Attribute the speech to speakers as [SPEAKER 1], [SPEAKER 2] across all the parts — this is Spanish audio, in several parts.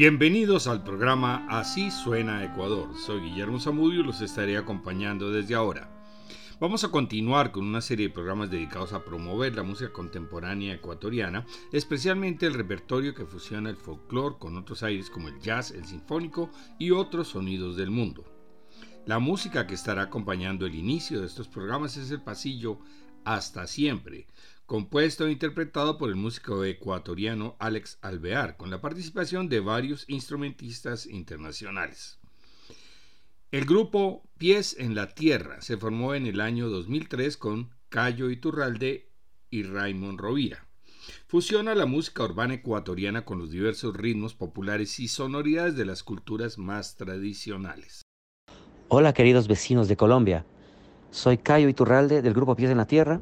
[SPEAKER 1] Bienvenidos al programa Así suena Ecuador. Soy Guillermo Zamudio y los estaré acompañando desde ahora. Vamos a continuar con una serie de programas dedicados a promover la música contemporánea ecuatoriana, especialmente el repertorio que fusiona el folclore con otros aires como el jazz, el sinfónico y otros sonidos del mundo. La música que estará acompañando el inicio de estos programas es el pasillo Hasta siempre, compuesto e interpretado por el músico ecuatoriano Alex Alvear, con la participación de varios instrumentistas internacionales. El grupo Pies en la Tierra se formó en el año 2003 con Cayo Iturralde y Raymond Rovira. Fusiona la música urbana ecuatoriana con los diversos ritmos populares y sonoridades de las culturas más tradicionales.
[SPEAKER 2] Hola queridos vecinos de Colombia, soy Cayo Iturralde del grupo Pies en la Tierra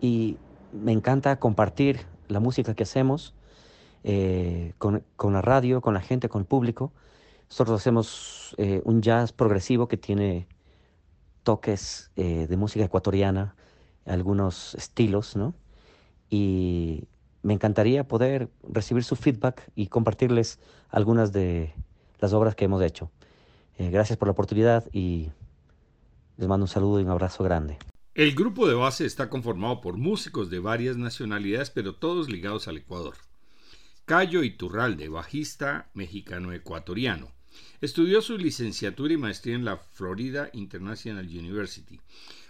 [SPEAKER 2] y me encanta compartir la música que hacemos eh, con, la radio, con la gente, con el público. Nosotros hacemos eh, un jazz progresivo que tiene toques eh, de música ecuatoriana, algunos estilos, ¿no? Y me encantaría poder recibir su feedback y compartirles algunas de las obras que hemos hecho. gracias por la oportunidad y les mando un saludo y un abrazo grande.
[SPEAKER 1] El grupo de base está conformado por músicos de varias nacionalidades, pero todos ligados al Ecuador. Cayo Iturralde, bajista mexicano-ecuatoriano. Estudió su licenciatura y maestría en la Florida International University.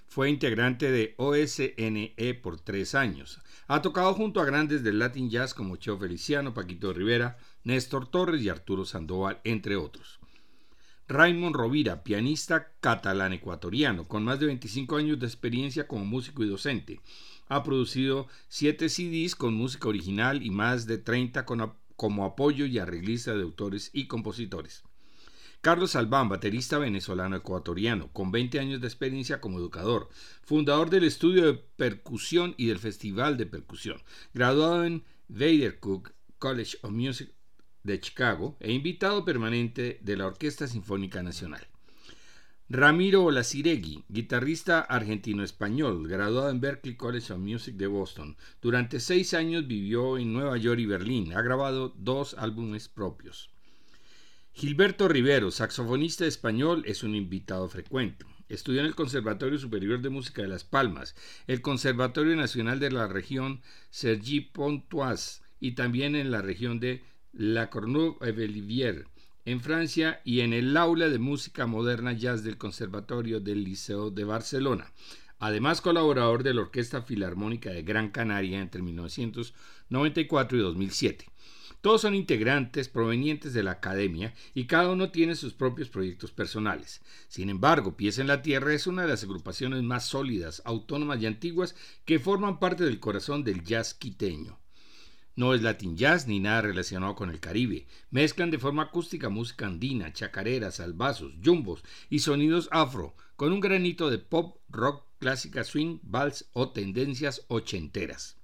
[SPEAKER 1] Fue integrante de OSNE por tres años. Ha tocado junto a grandes del Latin Jazz como Cheo Feliciano, Paquito Rivera, Néstor Torres y Arturo Sandoval, entre otros. Raymond Rovira, pianista catalán ecuatoriano, con más de 25 años de experiencia como músico y docente. Ha producido 7 CDs con música original y más de 30 como apoyo y arreglista de autores y compositores. Carlos Albán, baterista venezolano-ecuatoriano, con 20 años de experiencia como educador, fundador del estudio de percusión y del Festival de Percusión, graduado en Vader Cook College of Music de Chicago e invitado permanente de la Orquesta Sinfónica Nacional. Ramiro Olaciregui, guitarrista argentino-español, graduado en Berklee College of Music de Boston. Durante seis años vivió en Nueva York y Berlín. Ha grabado dos álbumes propios. Gilberto Rivero, saxofonista español, es un invitado frecuente. Estudió en el Conservatorio Superior de Música de Las Palmas, el Conservatorio Nacional de la región Sergi Pontoise y también en la región de la Cornue-Olivier en Francia y en el Aula de Música Moderna Jazz del Conservatorio del Liceo de Barcelona. Además, colaborador de la Orquesta Filarmónica de Gran Canaria entre 1994 y 2007. Todos son integrantes provenientes de la academia y cada uno tiene sus propios proyectos personales. Sin embargo, Pies en la Tierra es una de las agrupaciones más sólidas, autónomas y antiguas que forman parte del corazón del jazz quiteño. No es latin jazz ni nada relacionado con el Caribe. Mezclan de forma acústica música andina, chacareras, salvazos, jumbos y sonidos afro, con un granito de pop, rock, clásica swing, vals o tendencias ochenteras.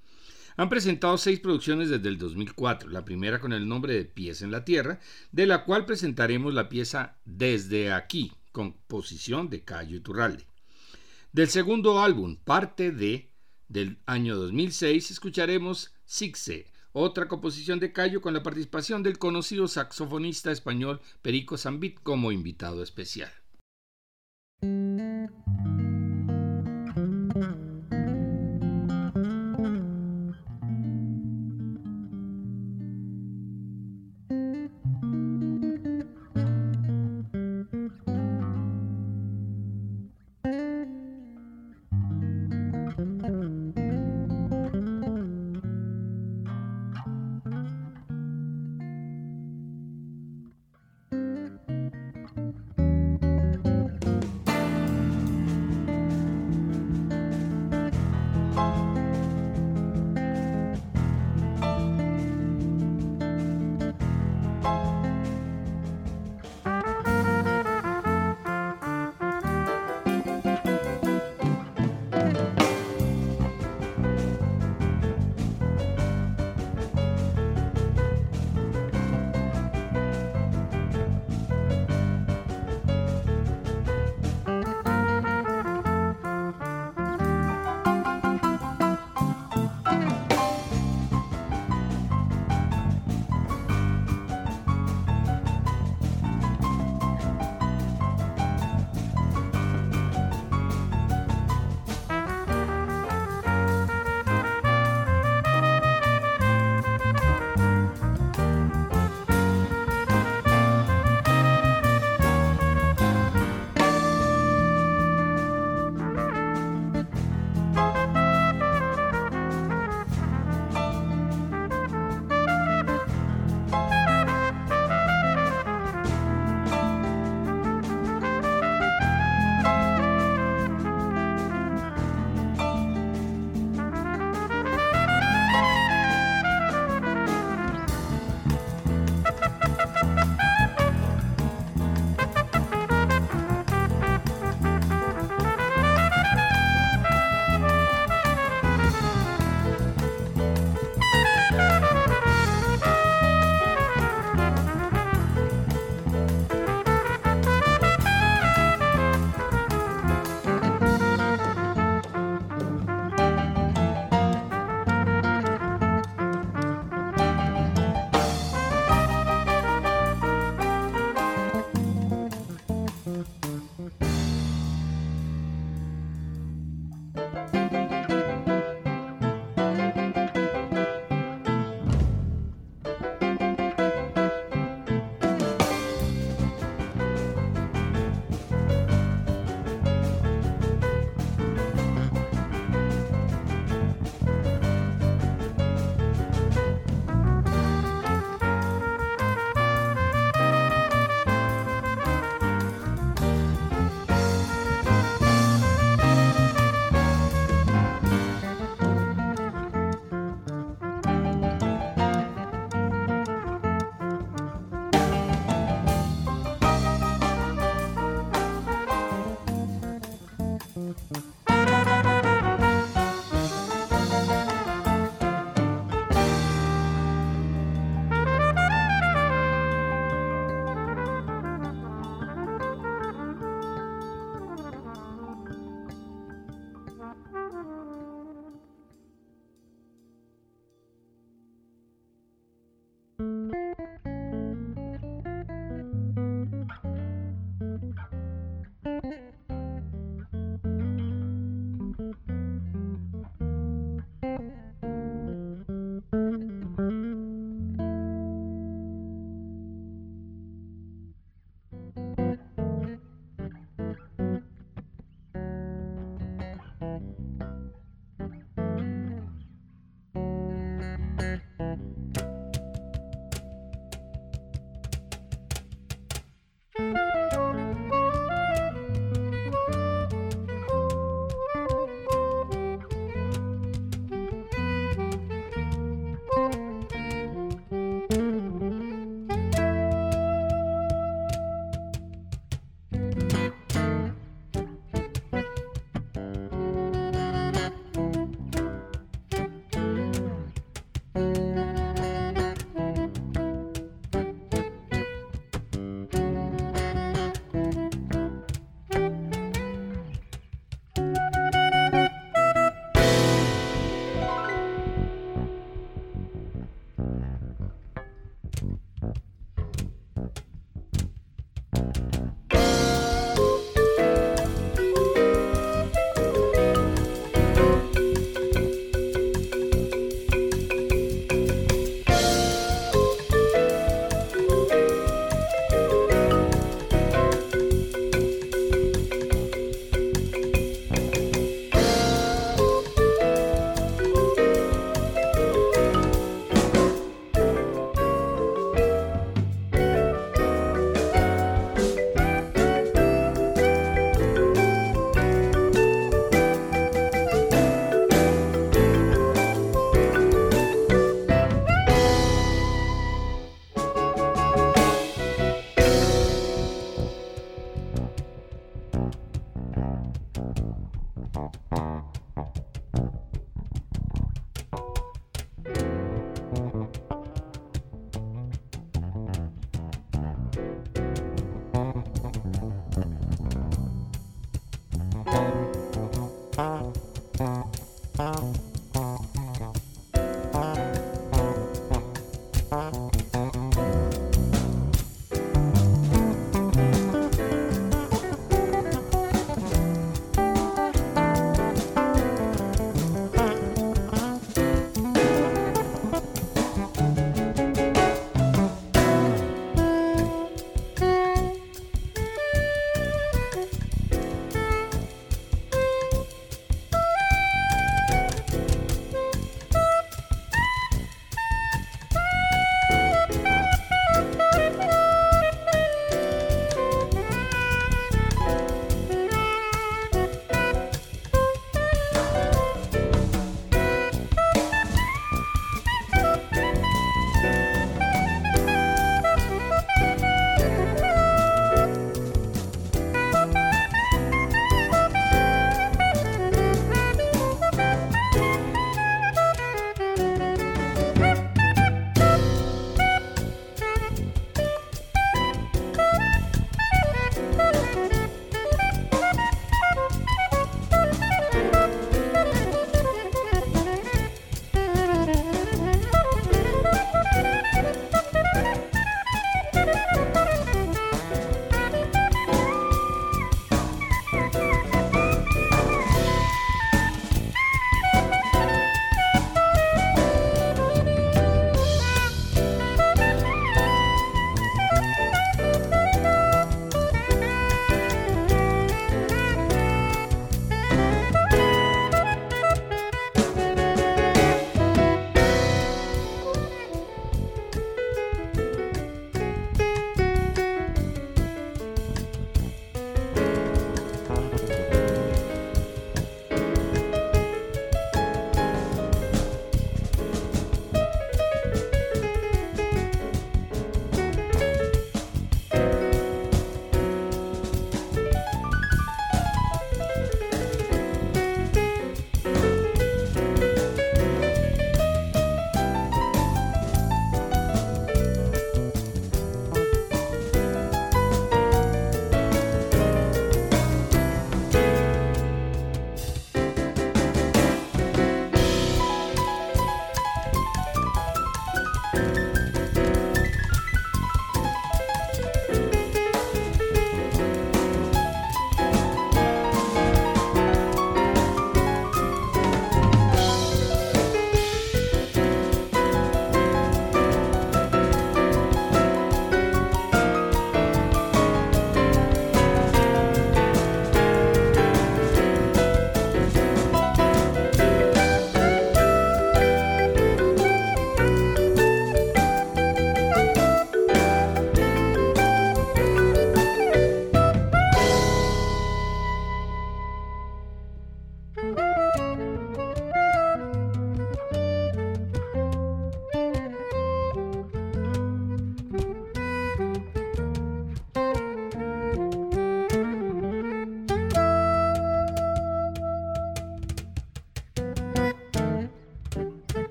[SPEAKER 1] Han presentado seis producciones desde el 2004, la primera con el nombre de Pies en la Tierra, de la cual presentaremos la pieza Desde aquí, composición de Cayo Iturralde. Del segundo álbum, parte de, del año 2006, escucharemos Sixe, otra composición de Cayo con la participación del conocido saxofonista español Perico Zambit como invitado especial.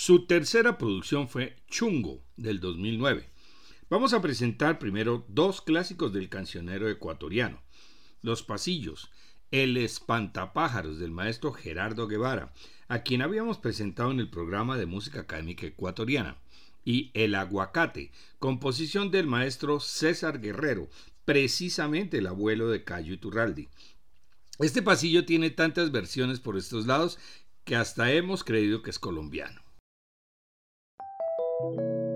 [SPEAKER 1] Su tercera producción fue Chungo, del 2009. Vamos a presentar primero dos clásicos del cancionero ecuatoriano. Los Pasillos, El Espantapájaros del maestro Gerardo Guevara, a quien habíamos presentado en el programa de música académica ecuatoriana, y El Aguacate, composición del maestro César Guerrero, precisamente el abuelo de Cayo Iturraldi. Este pasillo tiene tantas versiones por estos lados que hasta hemos creído que es colombiano. Thank you.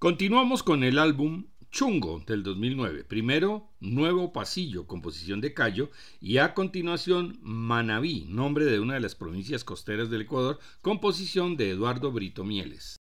[SPEAKER 1] Continuamos con el álbum Chungo del 2009. Primero, Nuevo Pasillo, composición de Cayo, y a continuación Manabí, nombre de una de las provincias costeras del Ecuador, composición de Eduardo Brito Mieles.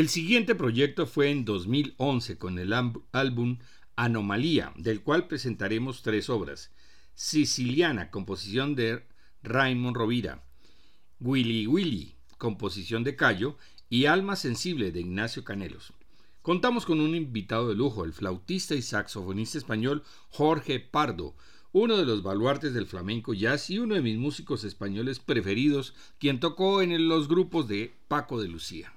[SPEAKER 1] El siguiente proyecto fue en 2011 con el álbum Anomalía, del cual presentaremos tres obras. Siciliana, composición de Raymond Rovira. Willy Willy, composición de Cayo. Y Alma Sensible de Ignacio Canelos. Contamos con un invitado de lujo, el flautista y saxofonista español Jorge Pardo, uno de los baluartes del flamenco jazz y uno de mis músicos españoles preferidos, quien tocó en los grupos de Paco de Lucía.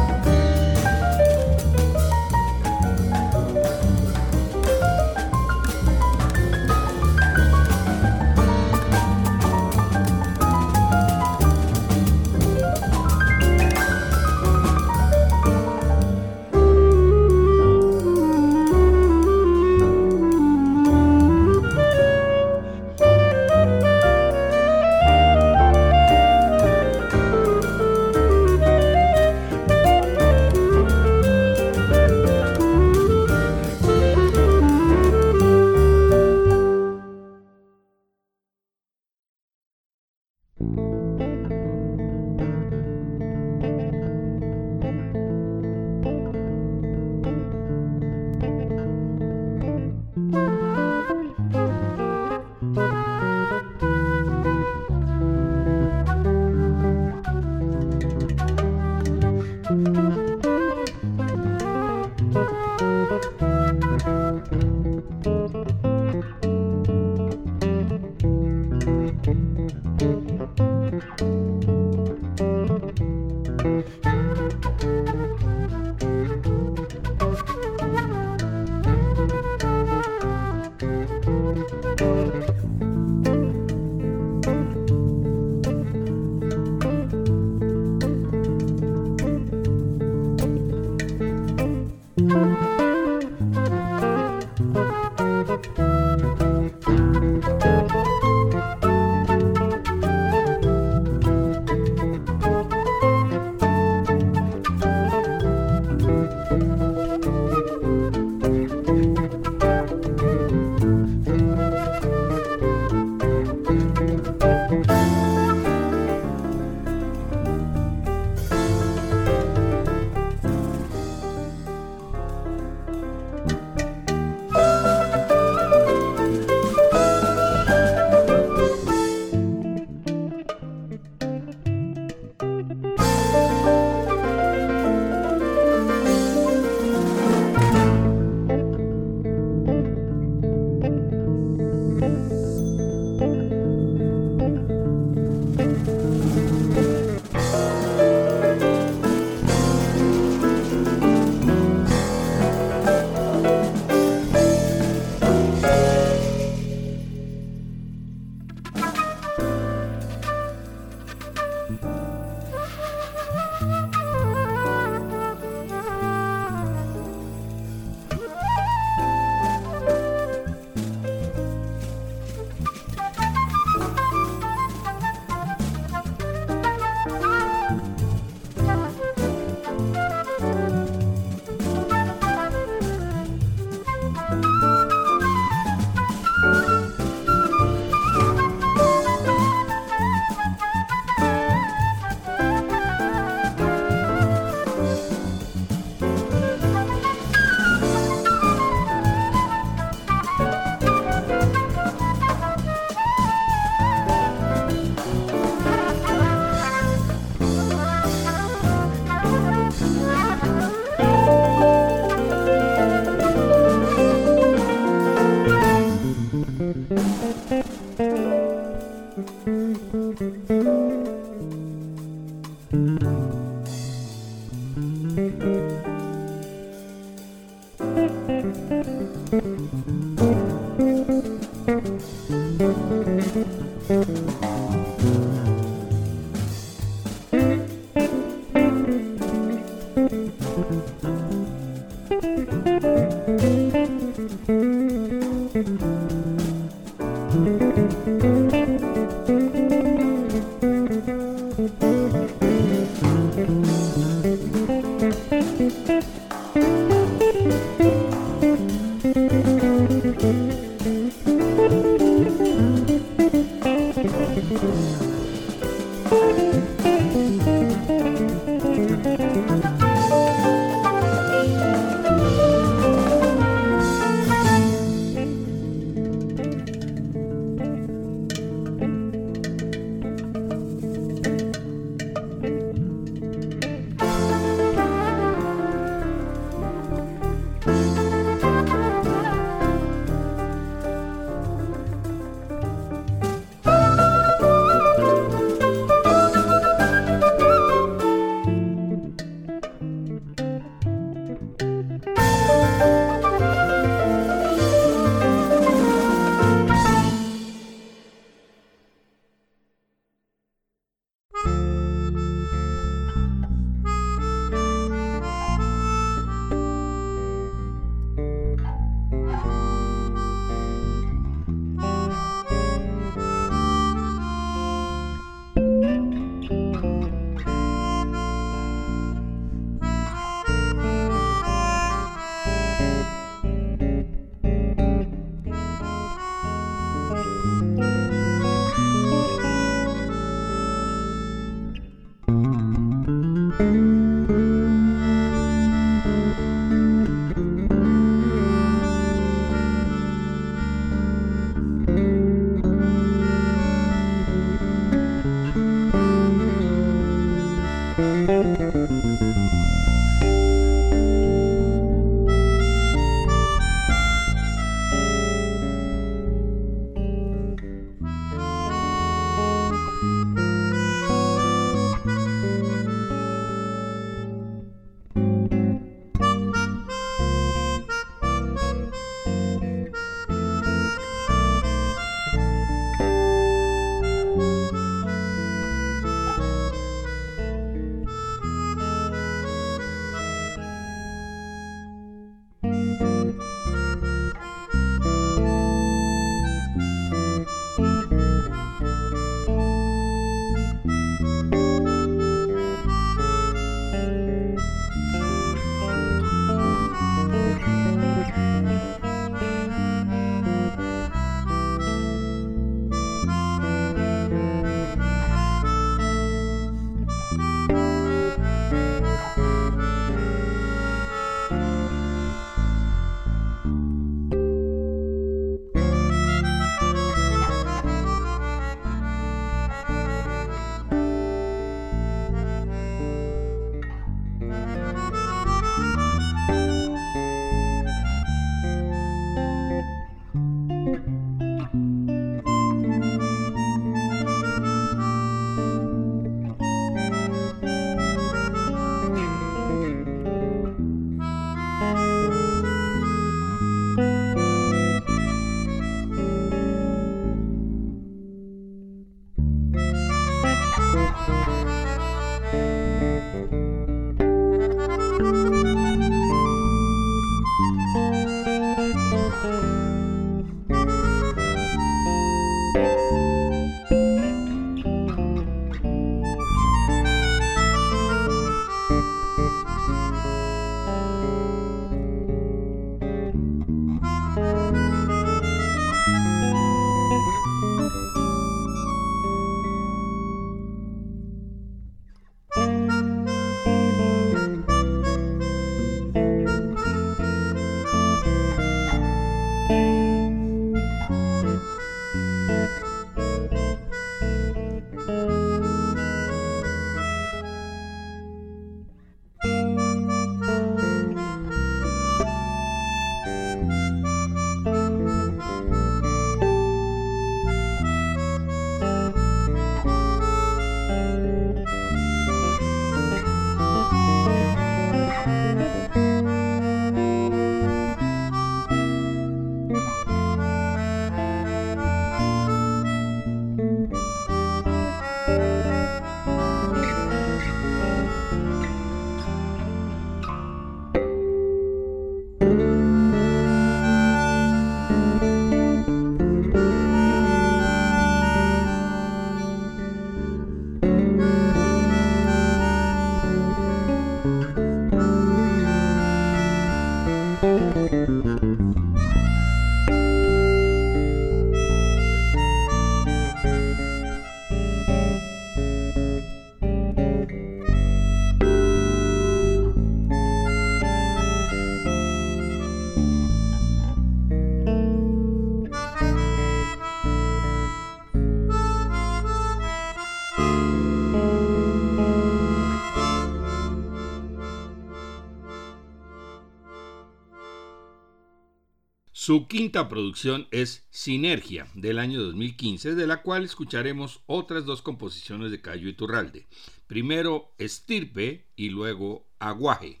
[SPEAKER 1] Su quinta producción es Sinergia, del año 2015, de la cual escucharemos otras dos composiciones de Cayo Iturralde. Primero Estirpe y luego Aguaje.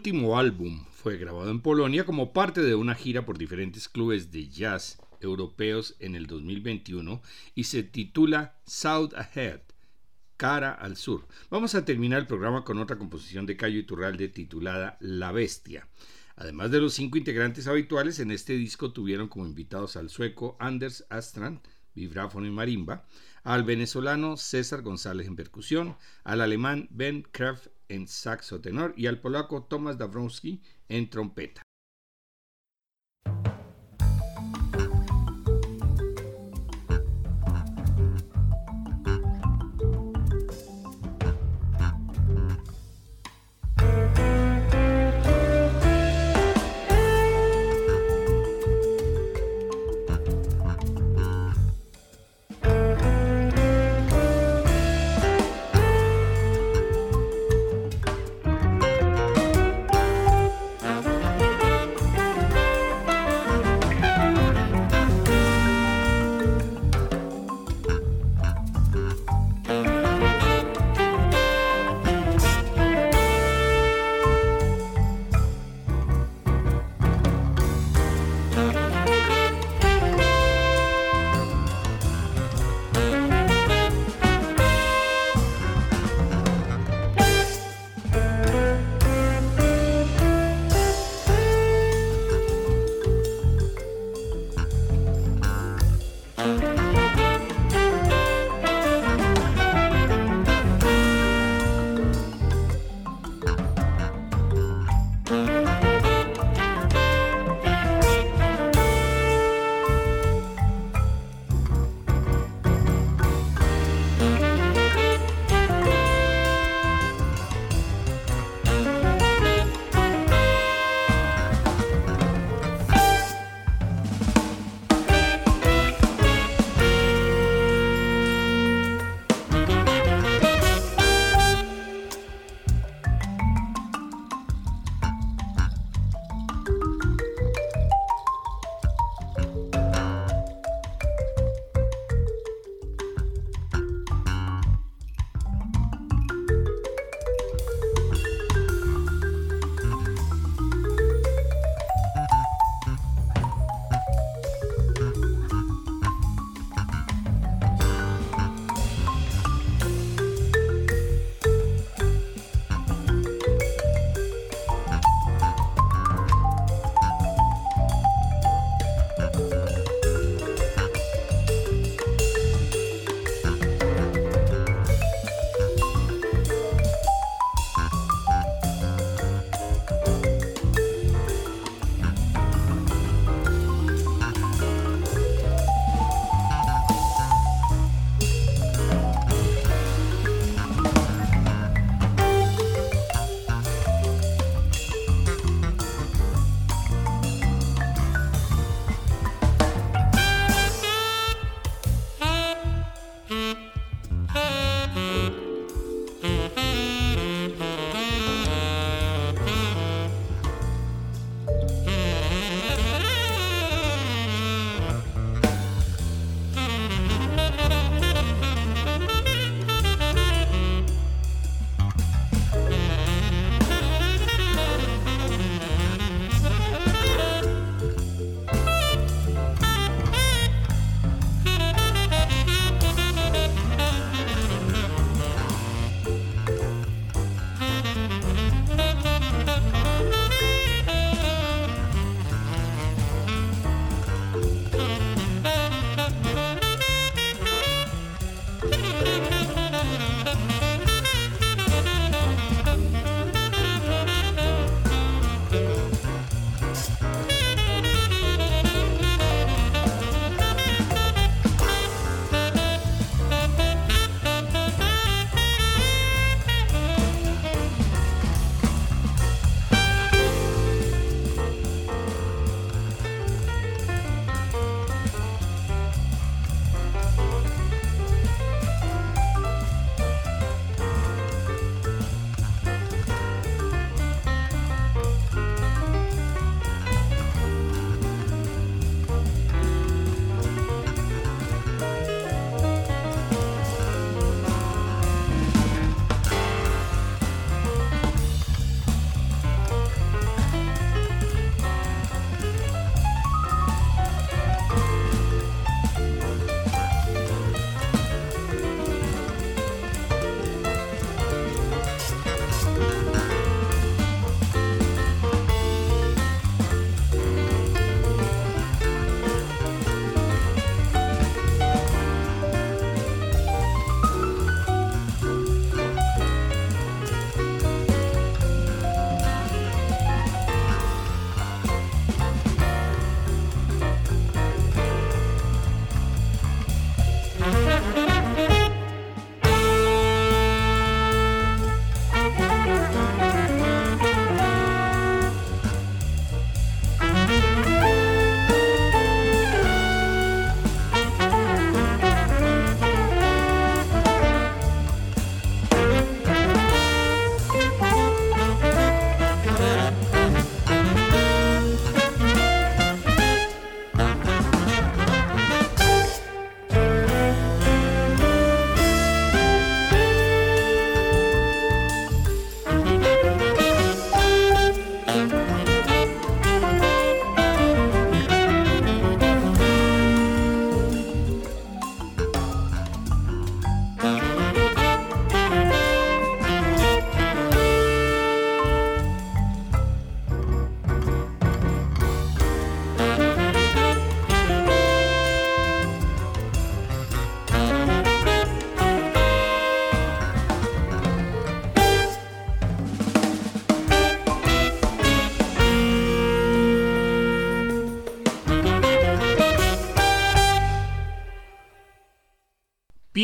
[SPEAKER 1] Último álbum fue grabado en Polonia como parte de una gira por diferentes clubes de jazz europeos en el 2021 y se titula South Ahead, Cara al Sur. Vamos a terminar el programa con otra composición de Cayo Iturralde titulada La Bestia. Además de los cinco integrantes habituales, en este disco tuvieron como invitados al sueco Anders Astrand, vibráfono y marimba, al venezolano César González en percusión, al alemán Ben Kraft en saxo tenor y al polaco Tomasz Dabrowski en trompeta.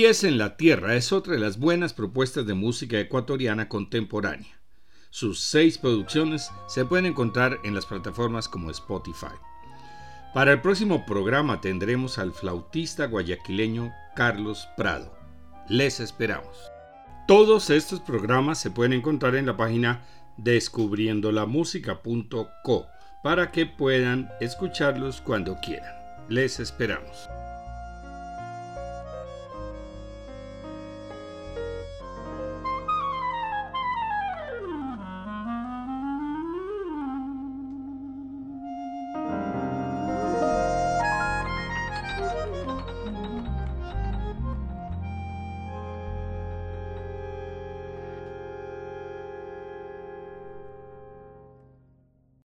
[SPEAKER 1] Pies en la Tierra es otra de las buenas propuestas de música ecuatoriana contemporánea. Sus seis producciones se pueden encontrar en las plataformas como Spotify. Para el próximo programa tendremos al flautista guayaquileño Carlos Prado. Les esperamos. Todos estos programas se pueden encontrar en la página descubriendolamusica.co para que puedan escucharlos cuando quieran. Les esperamos.